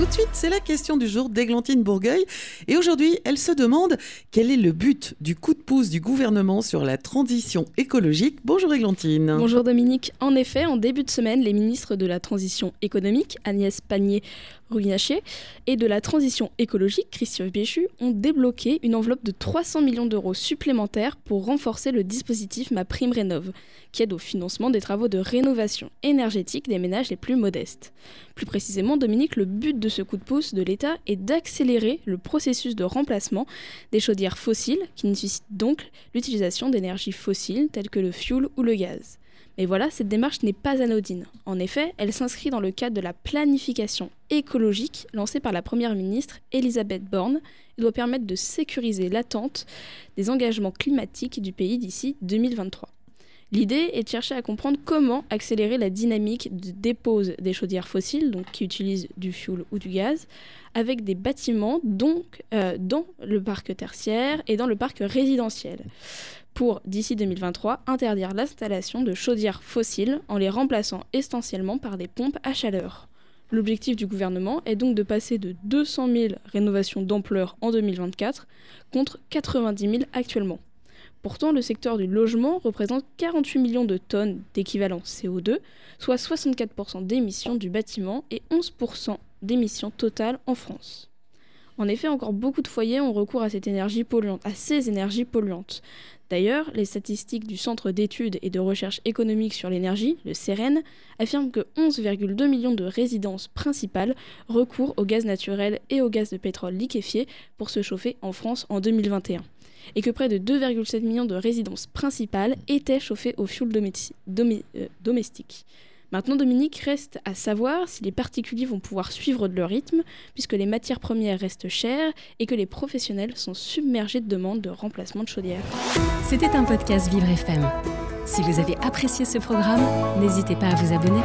Tout de suite, c'est la question du jour d'Églantine Bourgueil. Et aujourd'hui, elle se demande quel est le but du coup de pouce du gouvernement sur la transition écologique? Bonjour Églantine. Bonjour Dominique. En effet, en début de semaine, les ministres de la transition économique, Agnès Pannier Ruinacher, et de la transition écologique, Christian Péchu, ont débloqué une enveloppe de 300 millions d'euros supplémentaires pour renforcer le dispositif Ma Prime Rénov, qui aide au financement des travaux de rénovation énergétique des ménages les plus modestes. Plus précisément, Dominique, le but de ce coup de pouce de l'État est d'accélérer le processus de remplacement des chaudières fossiles, qui nécessitent donc l'utilisation d'énergies fossiles telles que le fioul ou le gaz. Mais voilà, cette démarche n'est pas anodine. En effet, elle s'inscrit dans le cadre de la planification écologique lancée par la Première ministre Elisabeth Borne et doit permettre de sécuriser l'attente des engagements climatiques du pays d'ici 2023. L'idée est de chercher à comprendre comment accélérer la dynamique de dépose des chaudières fossiles, donc qui utilisent du fioul ou du gaz, avec des bâtiments donc, euh, dans le parc tertiaire et dans le parc résidentiel pour, d'ici 2023, interdire l'installation de chaudières fossiles en les remplaçant essentiellement par des pompes à chaleur. L'objectif du gouvernement est donc de passer de 200 000 rénovations d'ampleur en 2024 contre 90 000 actuellement. Pourtant, le secteur du logement représente 48 millions de tonnes d'équivalent CO2, soit 64% d'émissions du bâtiment et 11% d'émissions totales en France. En effet, encore beaucoup de foyers ont recours à cette énergie polluante, à ces énergies polluantes. D'ailleurs, les statistiques du Centre d'études et de recherche économique sur l'énergie, le CEREN, affirment que 11,2 millions de résidences principales recourent au gaz naturel et au gaz de pétrole liquéfié pour se chauffer en France en 2021 et que près de 2,7 millions de résidences principales étaient chauffées au fioul euh, domestique. Maintenant, Dominique, reste à savoir si les particuliers vont pouvoir suivre de leur rythme, puisque les matières premières restent chères et que les professionnels sont submergés de demandes de remplacement de chaudières. C'était un podcast Vivre FM. Si vous avez apprécié ce programme, n'hésitez pas à vous abonner.